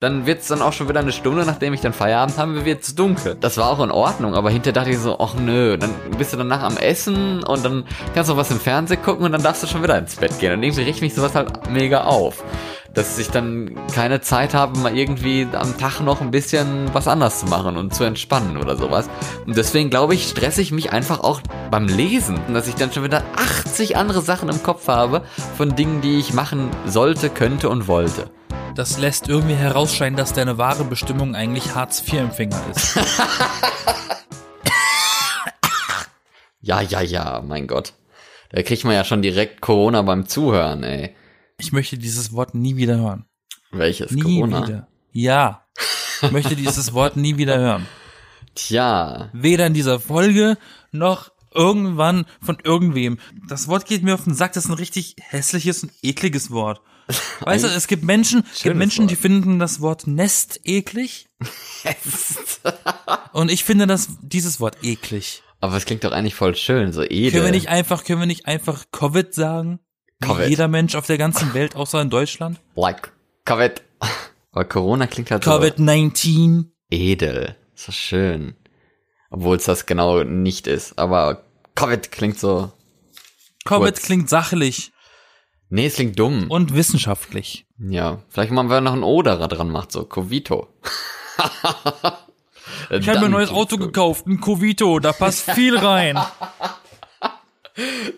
dann wird's dann auch schon wieder eine Stunde, nachdem ich dann Feierabend habe, wird's dunkel. Das war auch in Ordnung, aber hinterher dachte ich so, ach nö, dann bist du danach am Essen und dann kannst du was im Fernsehen gucken und dann darfst du schon wieder ins Bett gehen. Und irgendwie riecht mich sowas halt mega auf. Dass ich dann keine Zeit habe, mal irgendwie am Tag noch ein bisschen was anders zu machen und zu entspannen oder sowas. Und deswegen glaube ich, stresse ich mich einfach auch beim Lesen, dass ich dann schon wieder 80 andere Sachen im Kopf habe von Dingen, die ich machen sollte, könnte und wollte. Das lässt irgendwie herausscheinen, dass deine wahre Bestimmung eigentlich Hartz-IV-Empfänger ist. Ja, ja, ja, mein Gott. Da kriegt man ja schon direkt Corona beim Zuhören, ey. Ich möchte dieses Wort nie wieder hören. Welches Nie Corona? wieder. Ja. Ich möchte dieses Wort nie wieder hören. Tja, Weder in dieser Folge noch irgendwann von irgendwem. Das Wort geht mir auf den Sack. Das ist ein richtig hässliches und ekliges Wort. Weißt du, es gibt Menschen, gibt Menschen, die finden das Wort Nest eklig. Und ich finde das, dieses Wort eklig. aber es klingt doch eigentlich voll schön, so edel. Können wir nicht einfach, können wir nicht einfach Covid sagen? Wie Covid. jeder Mensch auf der ganzen Welt, außer in Deutschland? Like Covid. Aber Corona klingt halt Covid-19. so edel. So schön. Obwohl es das genau nicht ist. Aber Covid klingt so. Covid Kurz. klingt sachlich Nee, es klingt dumm. und wissenschaftlich. ja, vielleicht machen wir noch ein O da dran macht, so Covito. Ich habe mir ein neues Auto gekauft, ein Covito, da passt viel rein.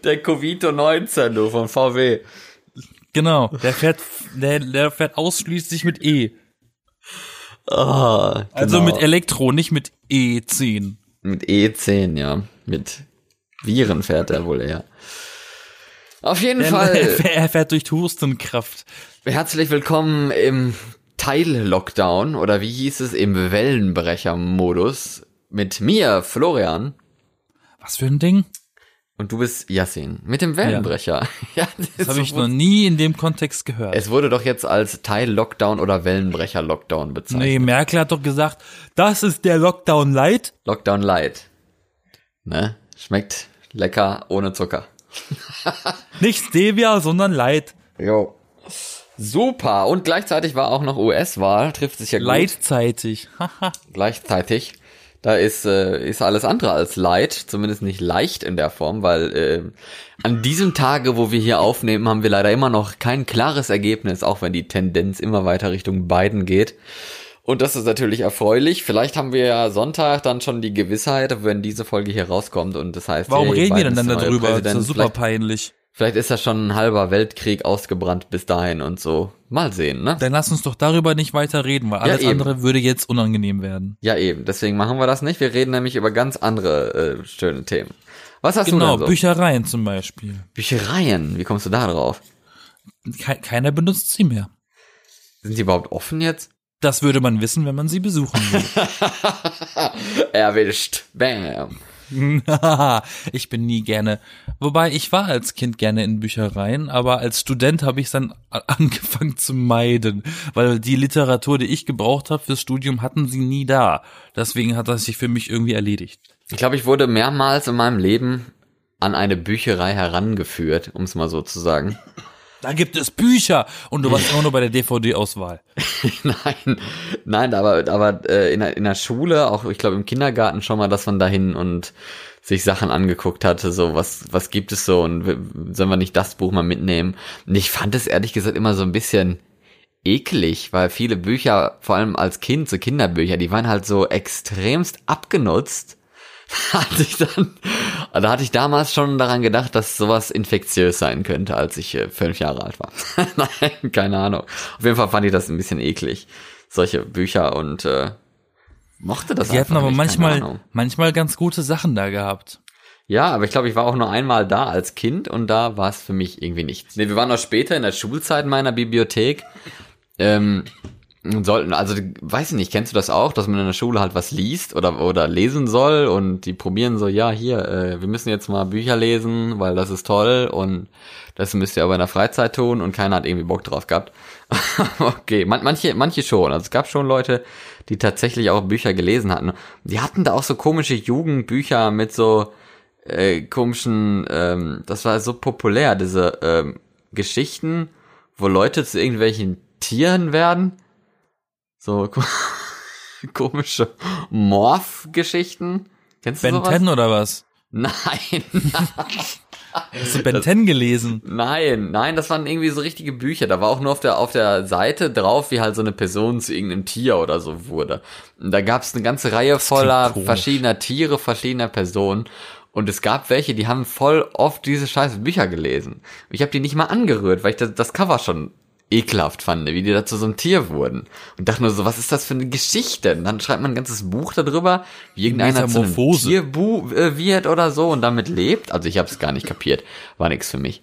Der Covito 19, du, von VW. Genau, der fährt, der, der fährt ausschließlich mit E. Ah, Also genau. mit Elektro, nicht mit E10. Mit E10, ja. Mit Viren fährt er wohl eher. Auf jeden Er, Fall. er fährt durch Hustenkraft. Herzlich willkommen im Teil-Lockdown oder wie hieß es im Wellenbrecher-Modus mit mir, Florian. Was für ein Ding? Und du bist Yassin. Mit dem Wellenbrecher. Ja, Das habe ich noch nie in dem Kontext gehört. Es wurde doch jetzt als Teil-Lockdown oder Wellenbrecher-Lockdown bezeichnet. Nee, Merkel hat doch gesagt, das ist der Lockdown Light. Lockdown Light. Ne? Schmeckt lecker ohne Zucker. Nicht Stevia, sondern Light. Jo. Super. Und gleichzeitig war auch noch US-Wahl. Trifft sich ja gut. Leitzeitig. Haha. gleichzeitig. Da ist, äh, ist alles andere als light, zumindest nicht leicht in der Form, weil äh, an diesem Tage, wo wir hier aufnehmen, haben wir leider immer noch kein klares Ergebnis, auch wenn die Tendenz immer weiter Richtung Biden geht. Und das ist natürlich erfreulich. Vielleicht haben wir ja Sonntag dann schon die Gewissheit, wenn diese Folge hier rauskommt und das heißt, Warum hey, reden wir denn dann darüber? Das ist ja super Vielleicht, peinlich. vielleicht ist ja schon ein halber Weltkrieg ausgebrannt bis dahin und so. Mal sehen, ne? Dann lass uns doch darüber nicht weiter reden, weil alles eben. andere würde jetzt unangenehm werden. Ja, eben. Deswegen machen wir das nicht. Wir reden nämlich über ganz andere äh, schöne Themen. Was hast Genau, du denn so? Büchereien zum Beispiel. Büchereien. Wie kommst du da drauf? Ke keiner benutzt sie mehr. Sind die überhaupt offen jetzt? Das würde man wissen, wenn man sie besuchen will. Erwischt. Bam. ich bin nie gerne. Wobei ich war als Kind gerne in Büchereien, aber als Student habe ich dann a- angefangen zu meiden, weil die Literatur, die ich gebraucht habe fürs Studium, hatten sie nie da. Deswegen hat das sich für mich irgendwie erledigt. Ich glaube, ich wurde mehrmals in meinem Leben an eine Bücherei herangeführt, um es mal so zu sagen. Da gibt es Bücher und du warst immer nur bei der DVD-Auswahl. nein, nein, aber, aber äh, in, der, in der Schule, auch ich glaube im Kindergarten schon mal, dass man dahin und sich Sachen angeguckt hatte, so was, was gibt es so und sollen wir nicht das Buch mal mitnehmen? Und ich fand es ehrlich gesagt immer so ein bisschen eklig, weil viele Bücher, vor allem als Kind, so Kinderbücher, die waren halt so extremst abgenutzt. hatte ich dann, da hatte ich damals schon daran gedacht, dass sowas infektiös sein könnte, als ich äh, fünf Jahre alt war. Nein, keine Ahnung. Auf jeden Fall fand ich das ein bisschen eklig, solche Bücher und äh, mochte das Die hatten einfach aber nicht, manchmal, manchmal ganz gute Sachen da gehabt. Ja, aber ich glaube, ich war auch nur einmal da als Kind und da war es für mich irgendwie nichts. Nee, wir waren noch später in der Schulzeit in meiner Bibliothek. Ähm, sollten, also weiß ich nicht, kennst du das auch, dass man in der Schule halt was liest oder oder lesen soll und die probieren so, ja, hier, äh, wir müssen jetzt mal Bücher lesen, weil das ist toll und das müsst ihr aber in der Freizeit tun und keiner hat irgendwie Bock drauf gehabt. okay, man, manche manche schon, also es gab schon Leute, die tatsächlich auch Bücher gelesen hatten. Die hatten da auch so komische Jugendbücher mit so äh, komischen, ähm, das war so populär, diese ähm, Geschichten, wo Leute zu irgendwelchen Tieren werden. So ko komische Morph-Geschichten. Kennst du Ben sowas? 10 oder was? Nein, Hast du Ben 10 gelesen? nein, nein, das waren irgendwie so richtige Bücher. Da war auch nur auf der, auf der Seite drauf, wie halt so eine Person zu irgendeinem Tier oder so wurde. Und da gab es eine ganze Reihe voller verschiedener Tiere, verschiedener Personen. Und es gab welche, die haben voll oft diese scheiß Bücher gelesen. Ich habe die nicht mal angerührt, weil ich das, das Cover schon ekelhaft fand, wie die da zu so einem Tier wurden. Und dachte nur so, was ist das für eine Geschichte? Und dann schreibt man ein ganzes Buch darüber, wie irgendeiner zu einem. Tierbu äh, wird oder so und damit lebt. Also ich habe es gar nicht kapiert. War nix für mich.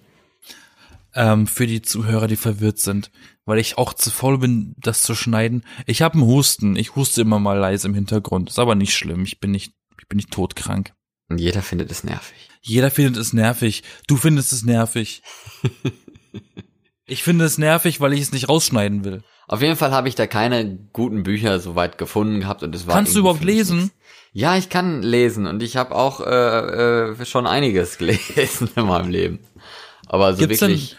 Ähm, für die Zuhörer, die verwirrt sind, weil ich auch zu faul bin, das zu schneiden. Ich habe einen Husten. Ich huste immer mal leise im Hintergrund. Ist aber nicht schlimm. Ich bin nicht, ich bin nicht todkrank. Und jeder findet es nervig. Jeder findet es nervig. Du findest es nervig. ich finde es nervig, weil ich es nicht rausschneiden will. Auf jeden Fall habe ich da keine guten Bücher soweit gefunden gehabt und es war. Kannst du überhaupt lesen? Ja, ich kann lesen und ich habe auch äh, äh, schon einiges gelesen in meinem Leben. Aber so Gibt's denn- wirklich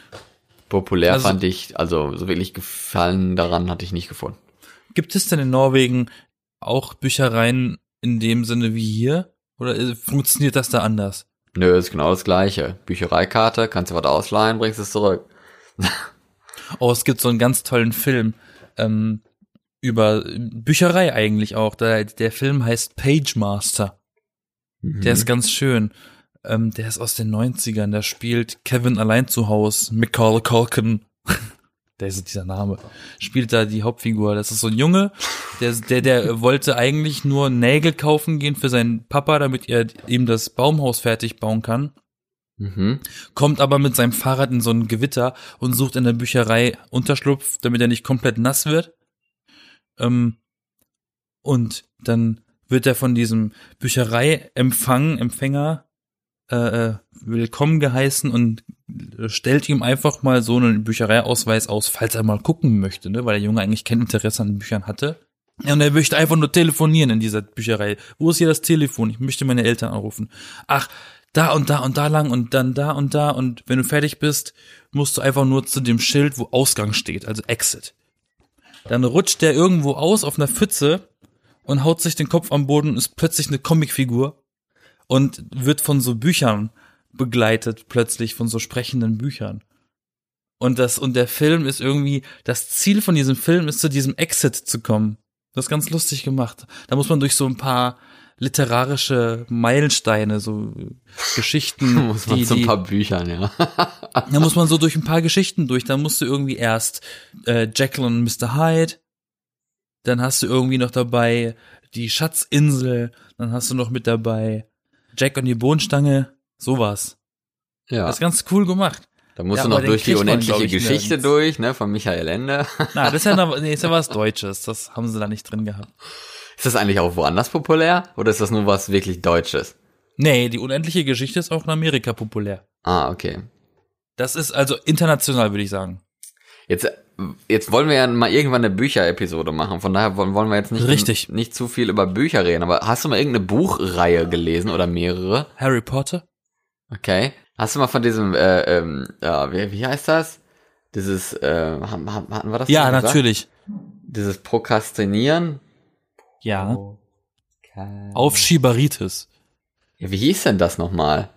populär Also- fand ich, also so wirklich gefallen daran hatte ich nicht gefunden. Gibt es denn in Norwegen auch Büchereien in dem Sinne wie hier? Oder äh, funktioniert das da anders? Nö, ist genau das gleiche. Büchereikarte, kannst du was ausleihen, bringst es zurück. Oh, es gibt so einen ganz tollen Film ähm, über Bücherei eigentlich auch. Der, der Film heißt Page Master. Der ist ganz schön. Ähm, der ist aus den 90ern. Da spielt Kevin allein zu Haus, Macaulay Culkin. der ist dieser Name. Spielt da die Hauptfigur. Das ist so ein Junge, der, der, der wollte eigentlich nur Nägel kaufen gehen für seinen Papa, damit er ihm das Baumhaus fertig bauen kann. Mhm. Kommt aber mit seinem Fahrrad in so ein Gewitter und sucht in der Bücherei Unterschlupf, damit er nicht komplett nass wird. Ähm, und dann wird er von diesem Büchereiempfang, Empfänger, äh, äh, willkommen geheißen und stellt ihm einfach mal so einen Büchereiausweis aus, falls er mal gucken möchte, ne? weil der Junge eigentlich kein Interesse an Büchern hatte. Und er möchte einfach nur telefonieren in dieser Bücherei. Wo ist hier das Telefon? Ich möchte meine Eltern anrufen. Ach, da und da und da lang und dann da und da und wenn du fertig bist, musst du einfach nur zu dem Schild, wo Ausgang steht, also Exit. Dann rutscht der irgendwo aus auf einer Pfütze und haut sich den Kopf am Boden und ist plötzlich eine Comicfigur und wird von so Büchern begleitet, plötzlich von so sprechenden Büchern. Und das, und der Film ist irgendwie, das Ziel von diesem Film ist, zu diesem Exit zu kommen. Das ist ganz lustig gemacht. Da muss man durch so ein paar literarische Meilensteine, so Geschichten, Muss man die, zu ein paar Büchern, ja. da muss man so durch ein paar Geschichten durch. Dann musst du irgendwie erst äh, Jekyll und Mr. Hyde, dann hast du irgendwie noch dabei die Schatzinsel, dann hast du noch mit dabei Jack und die Bohnenstange, sowas. ja. Das ist ganz cool gemacht. Da musst Ja, du noch durch die unendliche ich, Geschichte nirgends. durch, ne, von Michael Ende. Na, das ist ja, noch, nee, ist ja was Deutsches. Das haben sie da nicht drin gehabt. Ist das eigentlich auch woanders populär? Oder ist das nur was wirklich Deutsches? Nee, die unendliche Geschichte ist auch in Amerika populär. Ah, okay. Das ist also international, würde ich sagen. Jetzt, jetzt wollen wir ja mal irgendwann eine Bücherepisode machen. Von daher wollen wir jetzt nicht, Richtig. nicht zu viel über Bücher reden. Aber hast du mal irgendeine Buchreihe gelesen oder mehrere? Harry Potter? Okay. Hast du mal von diesem, äh, ähm, ja, wie, wie heißt das? Dieses, äh, hatten wir das? Ja, natürlich. Dieses Prokrastinieren? Ja. Okay. Aufschieberitis. Ja, wie hieß denn das nochmal?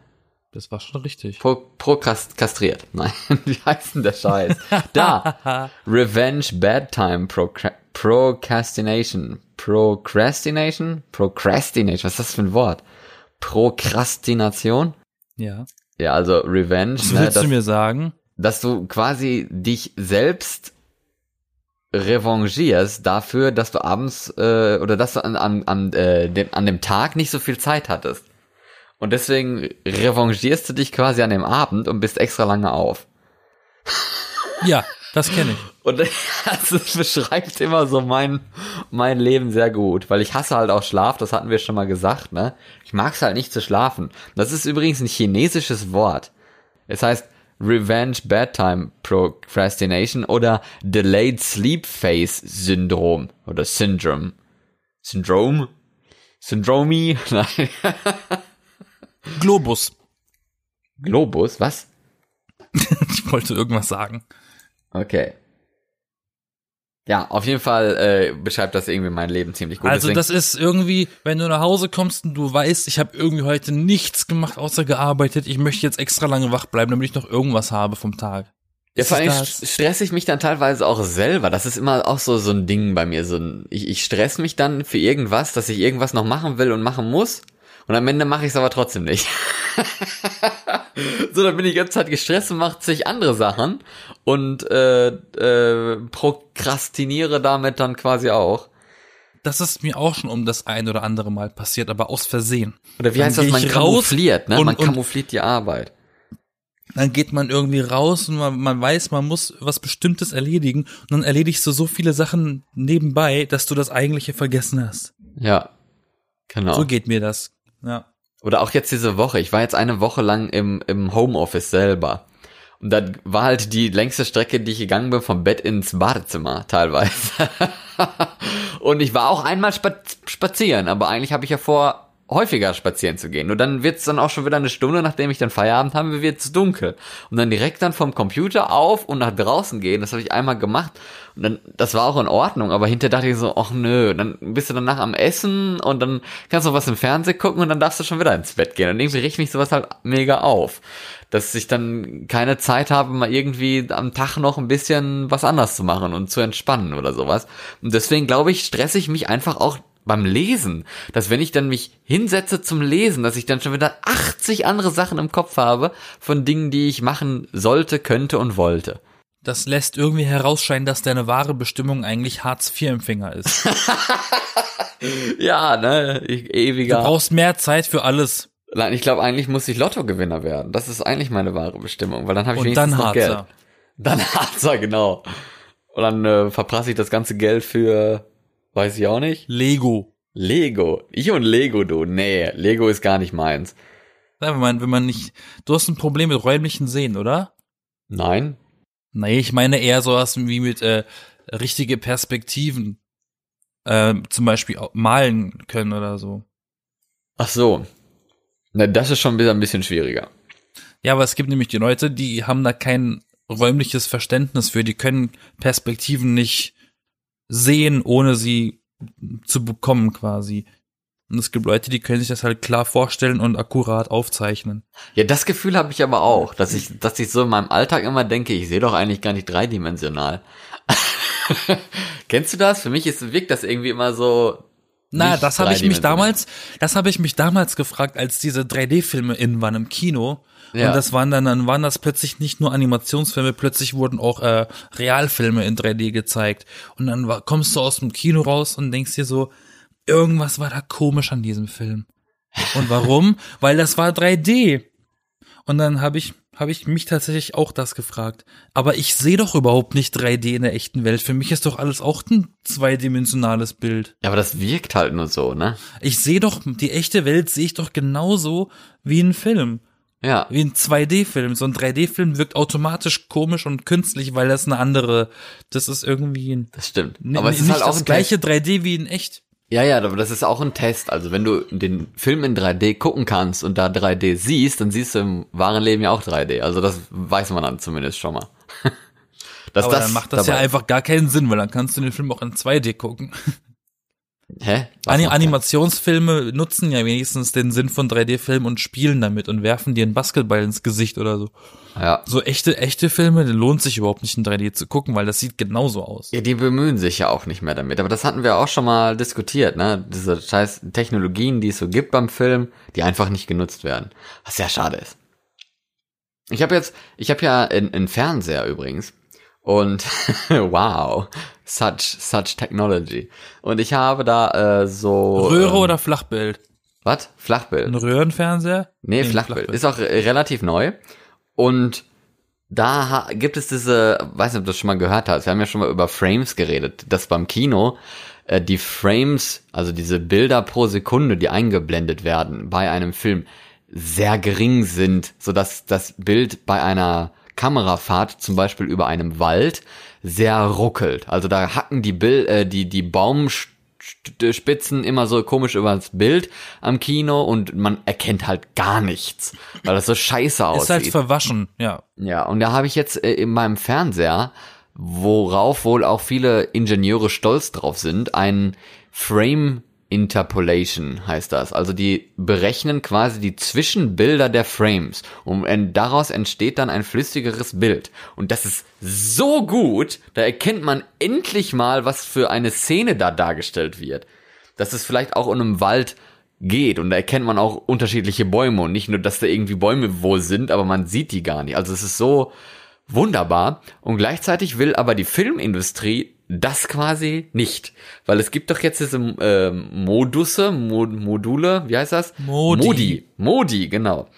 Das war schon richtig. Pro, prokast, kastriert. Nein, wie heißt denn der Scheiß? Da. Revenge Bedtime Procra Procrastination. Procrastination? Procrastination. Was ist das für ein Wort? Prokrastination? Ja. Ja, also Revenge, Was ne, willst dass, du mir sagen? dass du quasi dich selbst revanchierst dafür, dass du abends äh, oder dass du an, an, an, äh, dem, an dem Tag nicht so viel Zeit hattest. Und deswegen revanchierst du dich quasi an dem Abend und bist extra lange auf. Ja, das kenne ich. Und das beschreibt immer so mein, mein Leben sehr gut, weil ich hasse halt auch Schlaf, das hatten wir schon mal gesagt, ne? Ich mag es halt nicht zu schlafen. Das ist übrigens ein chinesisches Wort. Es heißt Revenge Bedtime Procrastination oder Delayed Sleep Phase Syndrom oder Syndrome. Syndrome? Syndromi? Nein. Globus. Globus? Was? Ich wollte irgendwas sagen. Okay. Ja, auf jeden Fall äh, beschreibt das irgendwie mein Leben ziemlich gut. Also Deswegen- das ist irgendwie, wenn du nach Hause kommst und du weißt, ich habe irgendwie heute nichts gemacht, außer gearbeitet, ich möchte jetzt extra lange wach bleiben, damit ich noch irgendwas habe vom Tag. Ja, vor allem stress ich mich dann teilweise auch selber. Das ist immer auch so so ein Ding bei mir. So ein, ich, ich stress mich dann für irgendwas, dass ich irgendwas noch machen will und machen muss. Und am Ende mache ich es aber trotzdem nicht. so, dann bin ich die ganze Zeit gestresst und mache zig andere Sachen und äh, äh, prokrastiniere damit dann quasi auch. Das ist mir auch schon um das ein oder andere Mal passiert, aber aus Versehen. Oder wie Dann heißt das? Man kamoufliert, ne? und- man kamoufliert die Arbeit. Dann geht man irgendwie raus und man, man weiß, man muss was Bestimmtes erledigen und dann erledigst du so viele Sachen nebenbei, dass du das eigentliche vergessen hast. Ja, genau. So geht mir das. Ja. Oder auch jetzt diese Woche. Ich war jetzt eine Woche lang im, im Homeoffice selber. Und dann war halt die längste Strecke, die ich gegangen bin, vom Bett ins Badezimmer teilweise. und ich war auch einmal spa spazieren, aber eigentlich habe ich ja vor, häufiger spazieren zu gehen. Nur dann wird's dann auch schon wieder eine Stunde, nachdem ich dann Feierabend habe, wird's dunkel. Und dann direkt dann vom Computer auf und nach draußen gehen, das habe ich einmal gemacht. Und dann, das war auch in Ordnung, aber hinterher dachte ich so, ach nö, dann bist du danach am Essen und dann kannst du was im Fernsehen gucken und dann darfst du schon wieder ins Bett gehen. Und irgendwie riecht mich sowas halt mega auf. Dass ich dann keine Zeit habe, mal irgendwie am Tag noch ein bisschen was anders zu machen und zu entspannen oder sowas. Und deswegen glaube ich, stresse ich mich einfach auch beim Lesen, dass wenn ich dann mich hinsetze zum Lesen, dass ich dann schon wieder 80 andere Sachen im Kopf habe von Dingen, die ich machen sollte, könnte und wollte. Das lässt irgendwie herausscheinen, dass deine wahre Bestimmung eigentlich Hartz-IV-Empfänger ist. Ja, ne, ich, Du ewiger. brauchst mehr Zeit für alles. Nein, ich glaube, eigentlich muss ich Lottogewinner werden. Das ist eigentlich meine wahre Bestimmung, weil dann habe ich Und wenigstens dann noch Geld. Dann Harzer, genau. Und dann äh, verprasse ich das ganze Geld für, weiß ich auch nicht, Lego. Lego. Ich und Lego, du. Nee, Lego ist gar nicht meins. Ja, wenn man, wenn man nicht, du hast ein Problem mit räumlichen Sehen, oder? Nein? Nee, ich meine eher sowas wie mit äh, richtige Perspektiven. Äh, zum Beispiel malen können oder so. Ach so. Na, das ist schon wieder ein bisschen schwieriger. Ja, aber es gibt nämlich die Leute, die haben da kein räumliches Verständnis für, die können Perspektiven nicht sehen, ohne sie zu bekommen quasi. Und es gibt Leute, die können sich das halt klar vorstellen und akkurat aufzeichnen. Ja, das Gefühl habe ich aber auch, dass ich, dass ich so in meinem Alltag immer denke, ich sehe doch eigentlich gar nicht dreidimensional. Kennst du das? Für mich ist, wirkt das irgendwie immer so. Na, das habe ich mich damals, das habe ich mich damals gefragt, als diese 3D-Filme in waren im Kino. Ja. Und das waren dann, dann waren das plötzlich nicht nur Animationsfilme, plötzlich wurden auch äh, Realfilme in 3D gezeigt. Und dann war, kommst du aus dem Kino raus und denkst dir so, irgendwas war da komisch an diesem Film. Und warum? Weil das war 3D. Und dann habe ich, habe ich mich tatsächlich auch das gefragt. Aber ich sehe doch überhaupt nicht 3D in der echten Welt. Für mich ist doch alles auch ein zweidimensionales Bild. Ja, aber das wirkt halt nur so, ne? Ich sehe doch, die echte Welt sehe ich doch genauso wie ein Film. Ja. Wie ein 2D-Film. So ein 3D-Film wirkt automatisch komisch und künstlich, weil das eine andere, das ist irgendwie ein, Das stimmt. Aber es ist nicht halt auch das gleiche Test. 3D wie in echt. Ja, ja, aber das ist auch ein Test. Also wenn du den Film in 3D gucken kannst und da 3D siehst, dann siehst du im wahren Leben ja auch 3D. Also das weiß man dann zumindest schon mal. Dass Aber dann macht das ja einfach gar keinen Sinn, weil dann kannst du den Film auch in 2D gucken. Hä? Ani? Animationsfilme nutzen ja wenigstens den Sinn von 3D-Filmen und spielen damit und werfen dir einen Basketball ins Gesicht oder so. Ja. So echte, echte Filme, lohnt sich überhaupt nicht in 3D zu gucken, weil das sieht genauso aus. Ja, die bemühen sich ja auch nicht mehr damit. Aber das hatten wir auch schon mal diskutiert, ne? Diese scheiß Technologien, die es so gibt beim Film, die einfach nicht genutzt werden. Was sehr schade ist. Ich habe jetzt, ich habe ja einen Fernseher übrigens. Und wow, such, such technology. Und ich habe da äh, so. Röhre ähm, oder Flachbild? Was? Flachbild. Ein Röhrenfernseher? Nee, ein Flachbild. Ist auch relativ neu. Und da gibt es diese, weiß nicht, ob du das schon mal gehört hast, wir haben ja schon mal über Frames geredet, dass beim Kino äh, die Frames, also diese Bilder pro Sekunde, die eingeblendet werden bei einem Film, sehr gering sind, sodass das Bild bei einer Kamerafahrt, zum Beispiel über einem Wald, sehr ruckelt. Also da hacken die, Bil äh, die, die Baumspitzen immer so komisch über das Bild am Kino und man erkennt halt gar nichts, weil das so scheiße aussieht. Ist halt verwaschen, ja. Ja, und da habe ich jetzt äh, in meinem Fernseher worauf wohl auch viele Ingenieure stolz drauf sind, ein Frame Interpolation heißt das. Also die berechnen quasi die Zwischenbilder der Frames und daraus entsteht dann ein flüssigeres Bild. Und das ist so gut, da erkennt man endlich mal, was für eine Szene da dargestellt wird. Dass es vielleicht auch in einem Wald geht und da erkennt man auch unterschiedliche Bäume und nicht nur, dass da irgendwie Bäume wohl sind, aber man sieht die gar nicht. Also es ist so wunderbar und gleichzeitig will aber die Filmindustrie das quasi nicht. Weil es gibt doch jetzt diese äh, Modusse, Mod Module, wie heißt das? Modi. Modi, Modi, genau.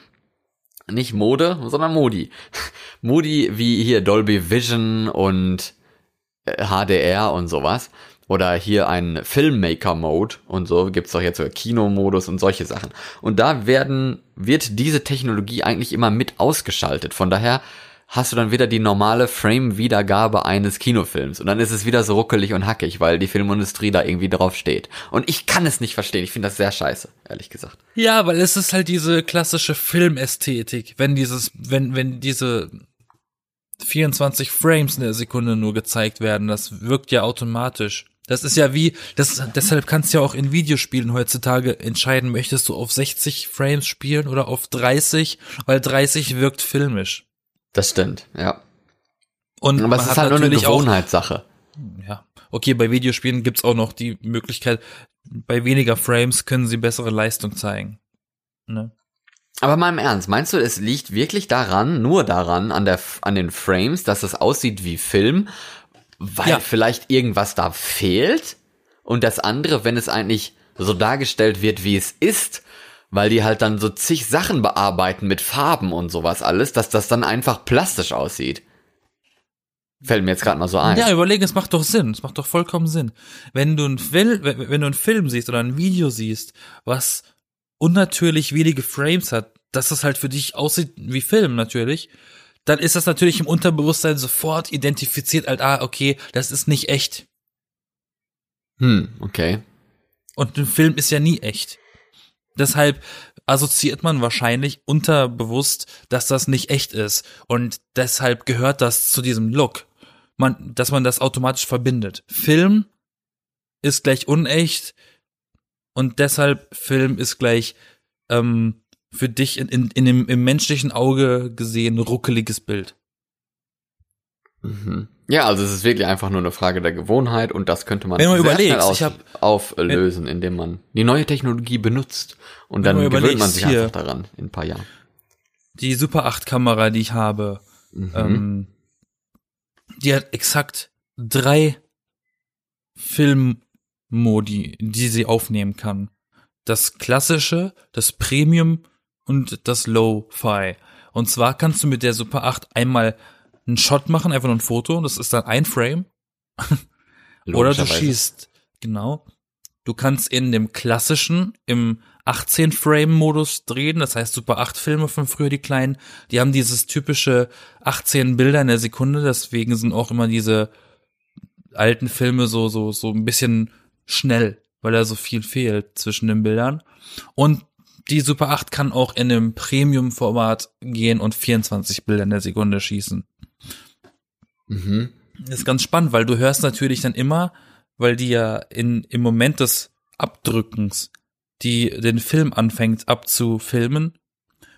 Nicht Mode, sondern Modi. Modi wie hier Dolby Vision und äh, HDR und sowas. Oder hier ein Filmmaker-Mode und so gibt's doch jetzt so Kinomodus und solche Sachen. Und da werden, wird diese Technologie eigentlich immer mit ausgeschaltet. Von daher hast du dann wieder die normale Frame-Wiedergabe eines Kinofilms. Und dann ist es wieder so ruckelig und hackig, weil die Filmindustrie da irgendwie drauf steht. Und ich kann es nicht verstehen. Ich finde das sehr scheiße, ehrlich gesagt. Ja, weil es ist halt diese klassische Filmästhetik. Wenn dieses, wenn, wenn diese 24 Frames in der Sekunde nur gezeigt werden, das wirkt ja automatisch. Das ist ja wie, das, deshalb kannst du ja auch in Videospielen heutzutage entscheiden, möchtest du auf 60 Frames spielen oder auf 30, weil 30 wirkt filmisch. Das stimmt, ja. Und Aber es ist halt nur eine Gewohnheitssache. Auch, ja. Okay, bei Videospielen gibt's auch noch die Möglichkeit, bei weniger Frames können sie bessere Leistung zeigen. Ne? Aber mal im Ernst, meinst du, es liegt wirklich daran, nur daran, an der, an den Frames, dass es aussieht wie Film, weil ja. vielleicht irgendwas da fehlt? Und das andere, wenn es eigentlich so dargestellt wird, wie es ist, weil die halt dann so zig Sachen bearbeiten mit Farben und sowas alles, dass das dann einfach plastisch aussieht. Fällt mir jetzt gerade mal so ein. Ja, überlegen, es macht doch Sinn. Es macht doch vollkommen Sinn. Wenn du ein Film, wenn du einen Film siehst oder ein Video siehst, was unnatürlich wenige Frames hat, dass das halt für dich aussieht wie Film natürlich, dann ist das natürlich im Unterbewusstsein sofort identifiziert, halt, ah, okay, das ist nicht echt. Hm, okay. Und ein Film ist ja nie echt. Deshalb assoziiert man wahrscheinlich unterbewusst, dass das nicht echt ist. Und deshalb gehört das zu diesem Look. Man, dass man das automatisch verbindet. Film ist gleich unecht und deshalb Film ist gleich ähm, für dich in, in, in dem, im menschlichen Auge gesehen ruckeliges Bild. Mhm. Ja, also es ist wirklich einfach nur eine Frage der Gewohnheit und das könnte man wenn man sehr überlegt, schnell aus, auflösen, wenn, indem man die neue Technologie benutzt und dann man gewöhnt man sich einfach daran in ein paar Jahren. Die Super 8 Kamera, die ich habe, mhm. ähm, die hat exakt drei Filmmodi, die sie aufnehmen kann. Das klassische, das Premium und das Low-Fi. Und zwar kannst du mit der Super 8 einmal einen Shot machen, einfach nur ein Foto, das ist dann ein Frame. Oder du schießt, genau. Du kannst in dem klassischen, im 18-Frame-Modus drehen, das heißt Super 8 Filme von früher, die kleinen, die haben dieses typische 18 Bilder in der Sekunde, deswegen sind auch immer diese alten Filme so, so, so ein bisschen schnell, weil da so viel fehlt zwischen den Bildern. Und die Super 8 kann auch in einem Premium-Format gehen und 24 Bilder in der Sekunde schießen. Mhm. Das ist ganz spannend, weil du hörst natürlich dann immer, weil die ja in, im Moment des Abdrückens, die den Film anfängt abzufilmen,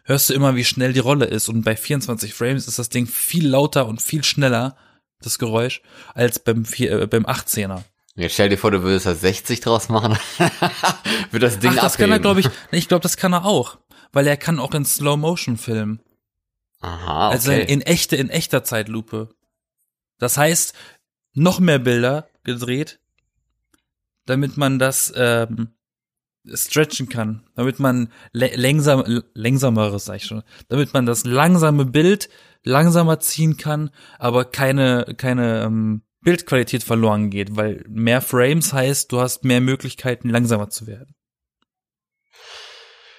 hörst du immer, wie schnell die Rolle ist. Und bei 24 Frames ist das Ding viel lauter und viel schneller, das Geräusch, als beim, äh, beim 18er. Jetzt stell dir vor, du würdest da 60 draus machen. Wird das Ding Ach, das abheben. kann er, glaube ich. Ich glaube, das kann er auch. Weil er kann auch in Slow Motion filmen. Aha, okay. Also in, in echte, in echter Zeitlupe. Das heißt, noch mehr Bilder gedreht, damit man das ähm, stretchen kann, damit man langsam, langsameres, sag ich schon, damit man das langsame Bild langsamer ziehen kann, aber keine, keine ähm, Bildqualität verloren geht, weil mehr Frames heißt, du hast mehr Möglichkeiten, langsamer zu werden.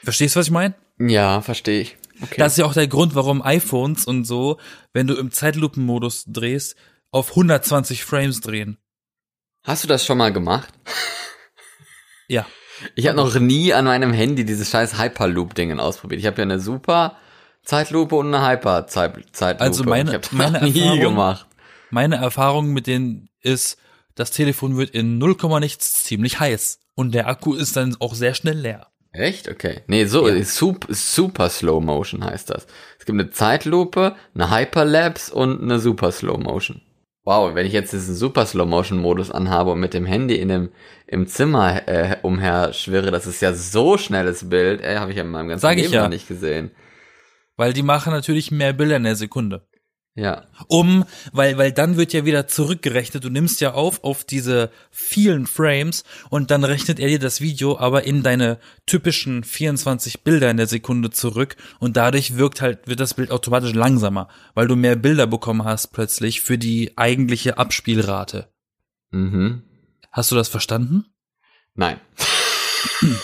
Verstehst du, was ich meine? Ja, verstehe ich. Okay. Das ist ja auch der Grund, warum iPhones und so, wenn du im Zeitlupenmodus drehst, auf 120 Frames drehen. Hast du das schon mal gemacht? Ja. Ich habe noch nie an meinem Handy dieses scheiß Hyperloop-Dingen ausprobiert. Ich habe ja eine super Zeitlupe und eine Hyper-Zeitlupe. Also meine, ich habe meine nie Erfahrung, gemacht. Meine Erfahrung mit denen ist, das Telefon wird in 0, nichts ziemlich heiß und der Akku ist dann auch sehr schnell leer. Echt? Okay. Nee, so, Ja. super, super Slow Motion heißt das. Es gibt eine Zeitlupe, eine Hyperlapse und eine Super Slow Motion. Wow, wenn ich jetzt diesen Super Slow Motion Modus anhabe und mit dem Handy in dem, im Zimmer äh, umher schwirre, das ist ja so schnelles Bild, ey, habe ich ja in meinem ganzen Sag ich Leben ja. noch nicht gesehen. Weil die machen natürlich mehr Bilder in der Sekunde. Ja. Um, weil, weil dann wird ja wieder zurückgerechnet. Du nimmst ja auf auf diese vielen Frames und dann rechnet er dir das Video aber in deine typischen 24 Bilder in der Sekunde zurück und dadurch wirkt halt, wird das Bild automatisch langsamer, weil du mehr Bilder bekommen hast plötzlich für die eigentliche Abspielrate. Mhm. Hast du das verstanden? Nein.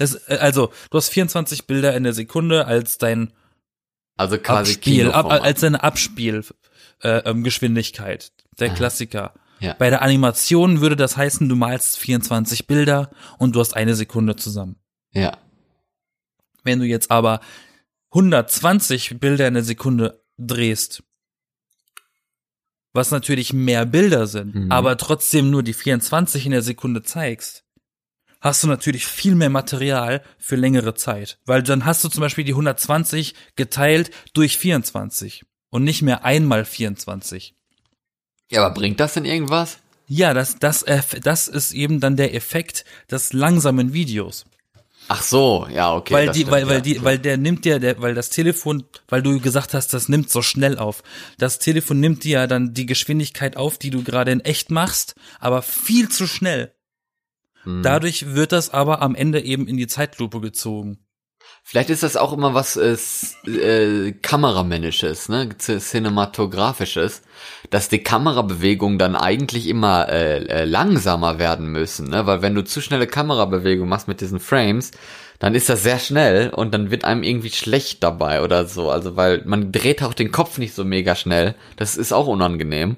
Das, äh, also, du hast 24 Bilder in der Sekunde als dein Also quasi Abspiel, ab, als deine Abspielgeschwindigkeit. Äh, ähm, der Ah. Klassiker. Ja. Bei der Animation würde das heißen, du malst 24 Bilder und du hast eine Sekunde zusammen. Ja. Wenn du jetzt aber 120 Bilder in der Sekunde drehst, was natürlich mehr Bilder sind, Mhm. aber trotzdem nur die 24 in der Sekunde zeigst, hast du natürlich viel mehr Material für längere Zeit. Weil dann hast du zum Beispiel die 120 geteilt durch 24 und nicht mehr einmal 24. Ja, aber bringt das denn irgendwas? Ja, das, das, das ist eben dann der Effekt des langsamen Videos. Ach so, ja, okay. weil die, stimmt, weil, weil ja, die, weil der nimmt ja, der, weil das Telefon, weil du gesagt hast, das nimmt so schnell auf. Das Telefon nimmt dir ja dann die Geschwindigkeit auf, die du gerade in echt machst, aber viel zu schnell. Hm. Dadurch wird das aber am Ende eben in die Zeitlupe gezogen. Vielleicht ist das auch immer was äh, äh, Kameramännisches, ne, Cinematografisches, dass die Kamerabewegungen dann eigentlich immer äh, äh, langsamer werden müssen, ne, weil wenn du zu schnelle Kamerabewegungen machst mit diesen Frames, dann ist das sehr schnell und dann wird einem irgendwie schlecht dabei oder so, also weil man dreht auch den Kopf nicht so mega schnell, das ist auch unangenehm.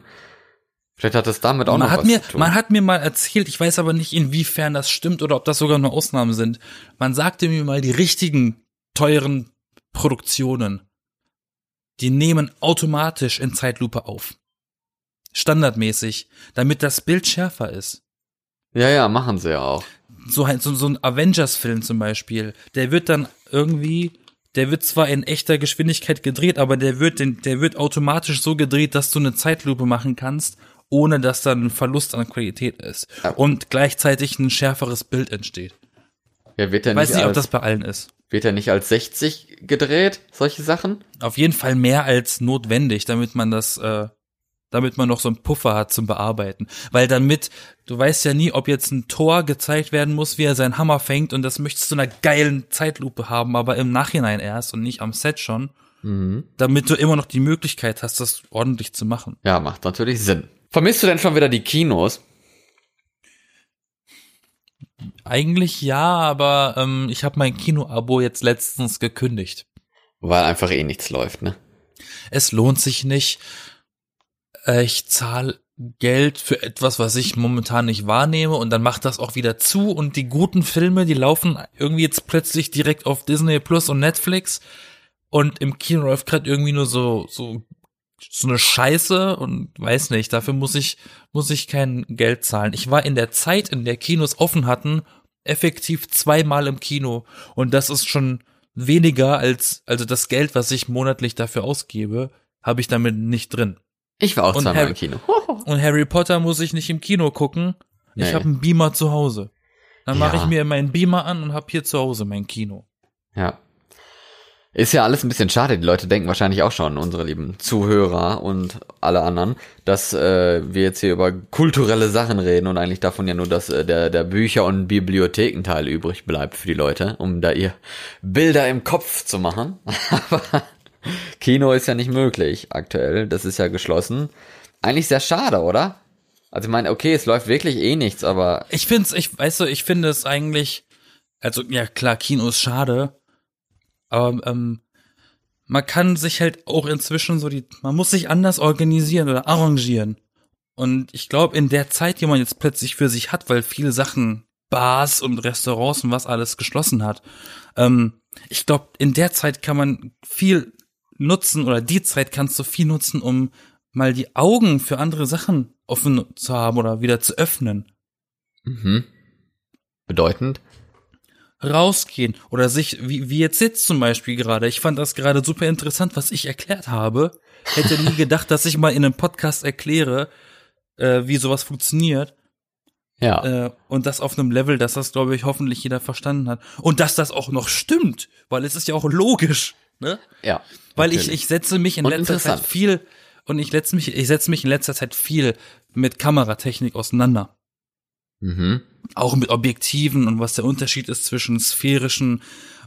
Vielleicht hat das damit auch man noch hat was mir, zu tun. man hat mir mal erzählt, ich weiß aber nicht, inwiefern das stimmt oder ob das sogar nur Ausnahmen sind. Man sagte mir mal, die richtigen teuren Produktionen, die nehmen automatisch in Zeitlupe auf. Standardmäßig, damit das Bild schärfer ist. ja, ja, machen sie ja auch. So, ein- so, so ein Avengers-Film zum Beispiel, der wird dann irgendwie, der wird zwar in echter Geschwindigkeit gedreht, aber der wird, den, der wird automatisch so gedreht, dass du eine Zeitlupe machen kannst, ohne dass dann ein Verlust an Qualität ist. Ja. Und gleichzeitig ein schärferes Bild entsteht. Ja, wird er Weiß nicht nicht, ob als, das bei allen ist. wird er nicht als 60 gedreht, solche Sachen? Auf jeden Fall mehr als notwendig, damit man das, äh, damit man noch so einen Puffer hat zum Bearbeiten. Weil damit, du weißt ja nie, ob jetzt ein Tor gezeigt werden muss, wie er seinen Hammer fängt und das möchtest du in einer geilen Zeitlupe haben, aber im Nachhinein erst und nicht am Set schon, Mhm. damit du immer noch die Möglichkeit hast, das ordentlich zu machen. Ja, macht natürlich Sinn. Vermisst du denn schon wieder die Kinos? Eigentlich ja, aber ähm, ich habe mein Kino-Abo jetzt letztens gekündigt. Weil einfach eh nichts läuft, ne? Es lohnt sich nicht. Äh, Ich zahle Geld für etwas, was ich momentan nicht wahrnehme und dann macht das auch wieder zu und die guten Filme, die laufen irgendwie jetzt plötzlich direkt auf Disney Plus und Netflix und im Kino läuft gerade irgendwie nur so so so eine Scheiße und weiß nicht, dafür muss ich muss ich kein Geld zahlen. Ich war in der Zeit, in der Kinos offen hatten, effektiv zweimal im Kino und das ist schon weniger als also das Geld, was ich monatlich dafür ausgebe, habe ich damit nicht drin. Ich war auch Und zweimal Harry- im Kino. Und Harry Potter muss ich nicht im Kino gucken. Ich Nee. habe einen Beamer zu Hause. Dann mache Ja. ich mir meinen Beamer an und habe hier zu Hause mein Kino. Ja. Ist ja alles ein bisschen schade. Die Leute denken wahrscheinlich auch schon, unsere lieben Zuhörer und alle anderen, dass äh, wir jetzt hier über kulturelle Sachen reden und eigentlich davon ja nur, dass äh, der, der Bücher- und Bibliothekenteil übrig bleibt für die Leute, um da ihr Bilder im Kopf zu machen. Aber Kino ist ja nicht möglich aktuell. Das ist ja geschlossen. Eigentlich sehr schade, oder? Also ich meine, okay, es läuft wirklich eh nichts, aber Ich find's, ich weißt du, ich finde es eigentlich, also ja klar, Kino ist schade, aber ähm, man kann sich halt auch inzwischen so die, man muss sich anders organisieren oder arrangieren. Und ich glaube, in der Zeit, die man jetzt plötzlich für sich hat, weil viele Sachen, Bars und Restaurants und was alles geschlossen hat, ähm, ich glaube, in der Zeit kann man viel nutzen oder die Zeit kannst du viel nutzen, um mal die Augen für andere Sachen offen zu haben oder wieder zu öffnen. Mhm. Bedeutend? Rausgehen oder sich, wie, wie jetzt sitzt zum Beispiel gerade. Ich fand das gerade super interessant, was ich erklärt habe. Hätte nie gedacht, dass ich mal in einem Podcast erkläre, äh, wie sowas funktioniert. Ja. Äh, und das auf einem Level, dass das, glaube ich, hoffentlich jeder verstanden hat. Und dass das auch noch stimmt, weil es ist ja auch logisch, ne? ja. Weil ich, natürlich. ich setze mich in Und letzter Zeit viel und ich setze mich, ich setze mich in letzter Zeit viel mit Kameratechnik auseinander. Mhm. Auch mit Objektiven und was der Unterschied ist zwischen sphärischen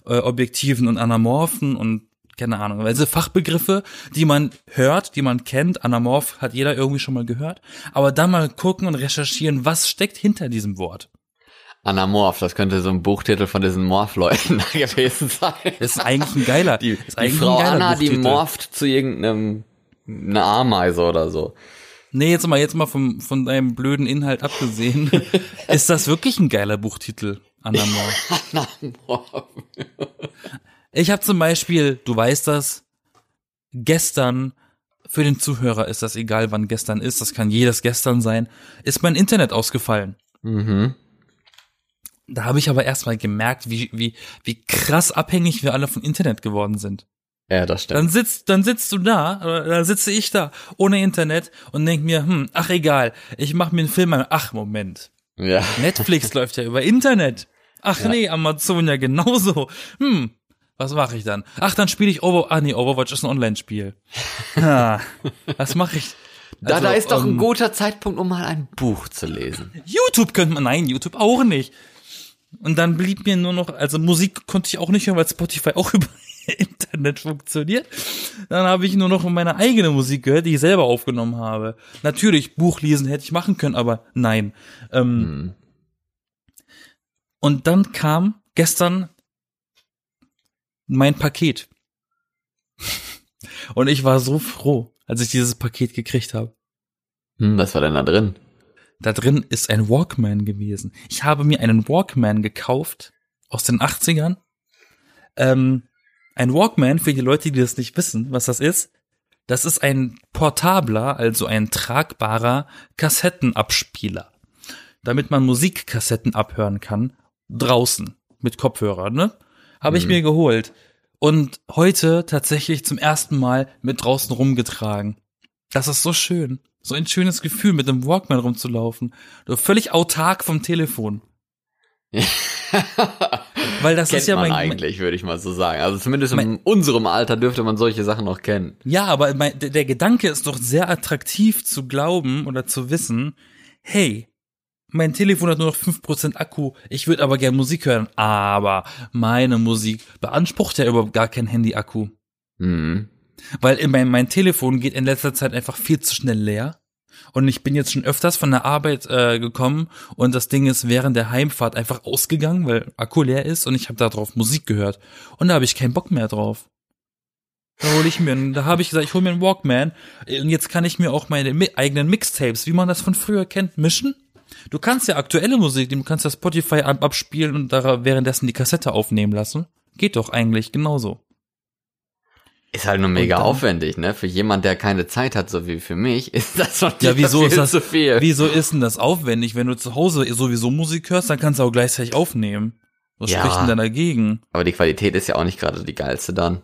äh, Objektiven und anamorphen und keine Ahnung, weil diese Fachbegriffe, die man hört, die man kennt, anamorph hat jeder irgendwie schon mal gehört, aber dann mal gucken und recherchieren, was steckt hinter diesem Wort. Anamorph, das könnte so ein Buchtitel von diesen Morph-Leuten gewesen sein. Das ist eigentlich ein geiler. Die, die Frau Anna, die Buchtitel. morpht zu irgendeinem eine Ameise oder so. Nee, jetzt mal, jetzt mal vom, von deinem blöden Inhalt abgesehen. ist das wirklich ein geiler Buchtitel, Anamorph? Anamorph. Ich habe zum Beispiel, du weißt das, gestern, für den Zuhörer ist das egal, wann gestern ist, das kann jedes gestern sein, ist mein Internet ausgefallen. Mhm. Da habe ich aber erstmal gemerkt, wie, wie, wie krass abhängig wir alle von Internet geworden sind. Ja, das stimmt. Dann sitzt, dann sitzt du da, oder dann sitze ich da, ohne Internet und denk mir, hm, ach egal, ich mache mir einen Film an, ach Moment, ja. Netflix läuft ja über Internet. Ach Ja. nee, Amazon ja genauso. Hm, was mache ich dann? Ach, dann spiele ich Over ah nee, Overwatch ist ein Online-Spiel. Ah, was mache ich? Da, Also, da ist doch ein ähm, guter Zeitpunkt, um mal ein Buch zu lesen. YouTube könnte man, nein, YouTube auch nicht. Und dann blieb mir nur noch, also Musik konnte ich auch nicht hören, weil Spotify auch über Internet funktioniert. Dann habe ich nur noch meine eigene Musik gehört, die ich selber aufgenommen habe. Natürlich, Buch lesen hätte ich machen können, aber nein. Ähm, Hm. Und dann kam gestern mein Paket. Und ich war so froh, als ich dieses Paket gekriegt habe. Hm, was war denn da drin? Da drin ist ein Walkman gewesen. Ich habe mir einen Walkman gekauft aus den 80ern. Ähm, ein Walkman, für die Leute, die das nicht wissen, was das ist, das ist ein portabler, also ein tragbarer Kassettenabspieler. Damit man Musikkassetten abhören kann, draußen, mit Kopfhörer, ne? Habe ich Mhm. mir geholt. Und heute tatsächlich zum ersten Mal mit draußen rumgetragen. Das ist so schön. So ein schönes Gefühl, mit dem Walkman rumzulaufen. Du völlig autark vom Telefon. Weil das Kennt ist ja man mein, eigentlich, würde ich mal so sagen. Also zumindest in Mein- unserem Alter dürfte man solche Sachen noch kennen. Ja, aber mein, der, Gedanke ist doch sehr attraktiv zu glauben oder zu wissen, hey, mein Telefon hat nur noch 5% Akku, ich würde aber gern Musik hören, aber meine Musik beansprucht ja überhaupt gar kein Handy-Akku. Mhm. Weil in mein, mein Telefon geht in letzter Zeit einfach viel zu schnell leer. Und ich bin jetzt schon öfters von der Arbeit äh, gekommen und das Ding ist während der Heimfahrt einfach ausgegangen, weil Akku leer ist und ich habe da drauf Musik gehört. Und da habe ich keinen Bock mehr drauf. Da hole ich mir, da habe ich gesagt, ich hole mir einen Walkman und jetzt kann ich mir auch meine mi eigenen Mixtapes, wie man das von früher kennt, mischen. Du kannst ja aktuelle Musik, du kannst ja Spotify ab abspielen und da währenddessen die Kassette aufnehmen lassen. Geht doch eigentlich genauso. Ist halt nur mega dann- aufwendig, ne? Für jemand, der keine Zeit hat, so wie für mich, ist das schon Ja, wieso viel ist das zu viel. Wieso ist denn das aufwendig? Wenn du zu Hause sowieso Musik hörst, dann kannst du auch gleichzeitig aufnehmen. Was Ja. spricht denn da dagegen? Aber die Qualität ist ja auch nicht gerade die geilste dann.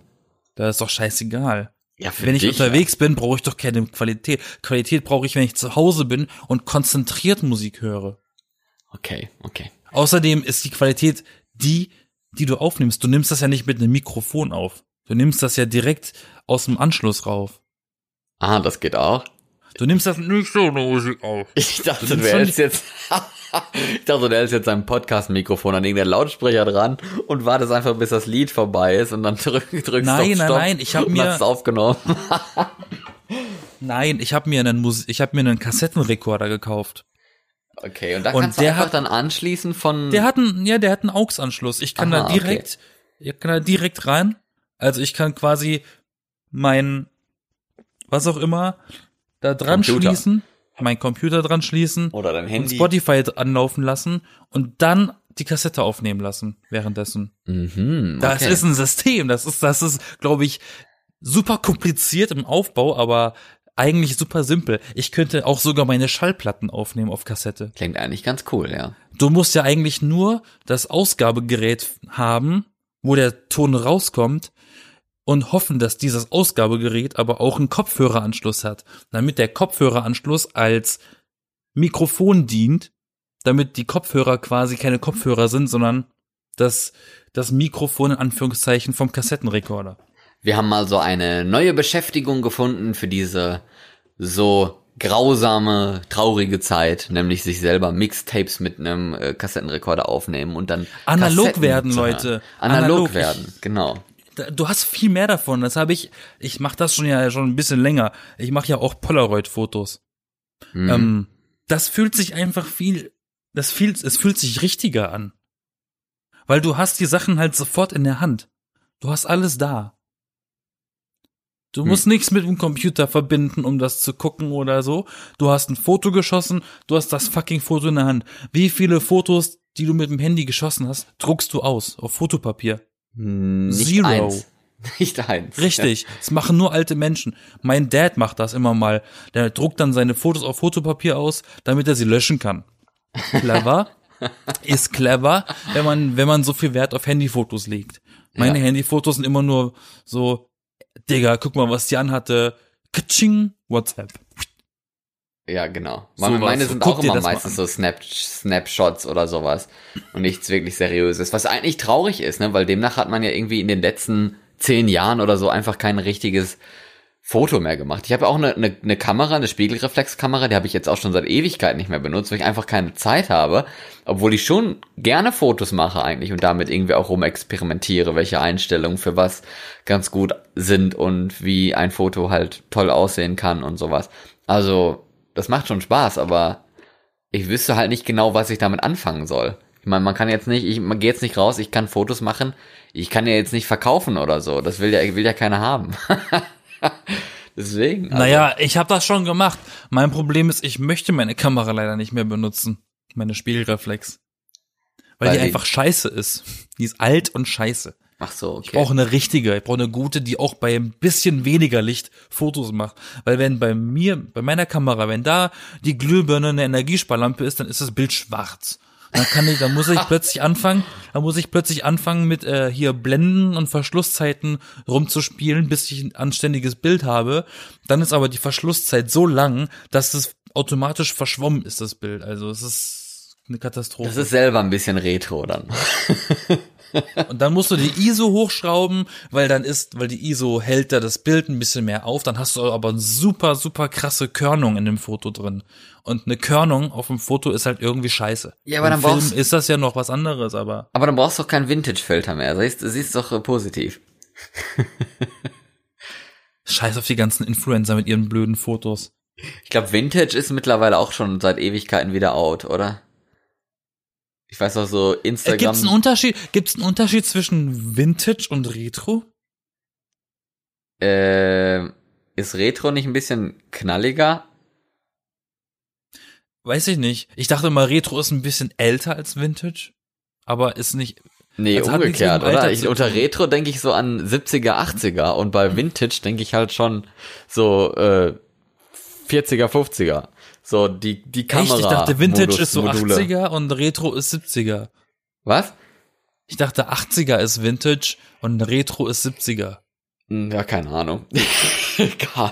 Da ist doch scheißegal. Ja, für Wenn ich dich, unterwegs bin, brauche ich doch keine Qualität. Qualität brauche ich, wenn ich zu Hause bin und konzentriert Musik höre. Ja. Okay, okay. Außerdem ist die Qualität die, die du aufnimmst. Du nimmst das ja nicht mit einem Mikrofon auf. Du nimmst das ja direkt aus dem Anschluss rauf. Ah, das geht auch. Du nimmst das nicht so Musik auf. Ich dachte, Du du, hältst jetzt, ich dachte, du hältst jetzt ein Podcast-Mikrofon an irgendeinen Lautsprecher dran und wartest einfach, bis das Lied vorbei ist und dann drück, drückst Nein, auf nein, Stopp nein, ich hab und mir- es aufgenommen. Nein, ich habe mir einen Mus ich habe mir einen Kassettenrekorder gekauft. Okay, und da Und kannst du der einfach hat- dann anschließen von, Der hat einen, ja, der hat einen AUX-Anschluss. Ich kann Aha, da direkt, ich kann da direkt rein. Also ich kann quasi mein, was auch immer, da dran Computer. schließen, mein Computer dran schließen oder dein und Handy. Spotify anlaufen lassen und dann die Kassette aufnehmen lassen währenddessen. Mhm, Das okay. ist ein System. Das ist, das ist, glaube ich, super kompliziert im Aufbau, aber eigentlich super simpel. Ich könnte auch sogar meine Schallplatten aufnehmen auf Kassette. Klingt eigentlich ganz cool, ja. Du musst ja eigentlich nur das Ausgabegerät haben, wo der Ton rauskommt und hoffen, dass dieses Ausgabegerät aber auch einen Kopfhöreranschluss hat, damit der Kopfhöreranschluss als Mikrofon dient, damit die Kopfhörer quasi keine Kopfhörer sind, sondern das, das Mikrofon in Anführungszeichen vom Kassettenrekorder. Wir haben also eine neue Beschäftigung gefunden für diese so grausame, traurige Zeit, nämlich sich selber Mixtapes mit einem äh, Kassettenrekorder aufnehmen und dann Analog werden. Leute. Analog, Analog. werden, genau. Du hast viel mehr davon. Das habe ich. Ich mache das schon ja schon ein bisschen länger. Ich mache ja auch Polaroid-Fotos. Mhm. Ähm, das fühlt sich einfach viel. Das fühlt, es fühlt sich richtiger an, weil du hast die Sachen halt sofort in der Hand. Du hast alles da. Du musst nichts mit dem Computer verbinden, um das zu gucken oder so. Du hast ein Foto geschossen, du hast das fucking Foto in der Hand. Wie viele Fotos, die du mit dem Handy geschossen hast, druckst du aus auf Fotopapier? Nicht Zero. eins. Nicht eins. Richtig. Das machen nur alte Menschen. Mein Dad macht das immer mal. Der druckt dann seine Fotos auf Fotopapier aus, damit er sie löschen kann. Clever. Ist clever, wenn man, wenn man so viel Wert auf Handyfotos legt. Meine Ja. Handyfotos sind immer nur so, Digga, guck mal, was die anhatte. Kaching, WhatsApp. Ja, genau. Sowas. Meine sind Guck auch immer meistens so Snap Snapshots oder sowas und nichts wirklich Seriöses. Was eigentlich traurig ist, ne? weil demnach hat man ja irgendwie in den letzten zehn Jahren oder so einfach kein richtiges Foto mehr gemacht. Ich habe auch eine, eine, eine Kamera, eine Spiegelreflexkamera, die habe ich jetzt auch schon seit Ewigkeit nicht mehr benutzt, weil ich einfach keine Zeit habe, obwohl ich schon gerne Fotos mache eigentlich und damit irgendwie auch rumexperimentiere, welche Einstellungen für was ganz gut sind und wie ein Foto halt toll aussehen kann und sowas. Also, das macht schon Spaß, aber ich wüsste halt nicht genau, was ich damit anfangen soll. Ich meine, man kann jetzt nicht, ich man geht jetzt nicht raus, ich kann Fotos machen, ich kann ja jetzt nicht verkaufen oder so. Das will ja, will ja keiner haben. Deswegen. also- Naja, ich habe das schon gemacht. Mein Problem ist, ich möchte meine Kamera leider nicht mehr benutzen. Meine Spiegelreflex. Weil, Weil die die- einfach scheiße ist. Die ist alt und scheiße. Ach so, okay. Ich brauche eine richtige, ich brauche eine gute, die auch bei ein bisschen weniger Licht Fotos macht. Weil wenn bei mir, bei meiner Kamera, wenn da die Glühbirne eine Energiesparlampe ist, dann ist das Bild schwarz. Dann kann ich, dann muss ich plötzlich anfangen, dann muss ich plötzlich anfangen mit äh, hier Blenden und Verschlusszeiten rumzuspielen, bis ich ein anständiges Bild habe. Dann ist aber die Verschlusszeit so lang, dass es automatisch verschwommen ist, das Bild. Also es ist eine Katastrophe. das ist selber ein bisschen retro dann. Und dann musst du die ISO hochschrauben, weil dann ist, weil die ISO hält da das Bild ein bisschen mehr auf. Dann hast du aber eine super, super krasse Körnung in dem Foto drin. Und eine Körnung auf dem Foto ist halt irgendwie scheiße. Ja, aber Im dann Film brauchst- ist das ja noch was anderes, aber Aber dann brauchst du doch keinen Vintage-Filter mehr. Siehst, siehst doch äh, positiv. scheiß auf die ganzen Influencer mit ihren blöden Fotos. Ich glaube, Vintage ist mittlerweile auch schon seit Ewigkeiten wieder out, oder? Ich weiß auch so, Äh, Instagram. gibt's einen Unterschied, gibt's einen Unterschied zwischen Vintage und Retro? äh, ist Retro nicht ein bisschen knalliger? Weiß ich nicht. Ich dachte mal, Retro ist ein bisschen älter als Vintage. Aber ist nicht, Nee, Also umgekehrt, oder? Ich, unter. Retro denke ich so an 70er, 80er und bei Vintage denke ich halt schon so äh, 40er, 50er. So die die Kamera. echt? Ich dachte, Vintage Modus- ist so Module. 80er und Retro ist 70er. Was? Ich dachte, 80er ist Vintage und Retro ist 70er. Hm, Ja, keine Ahnung. Egal.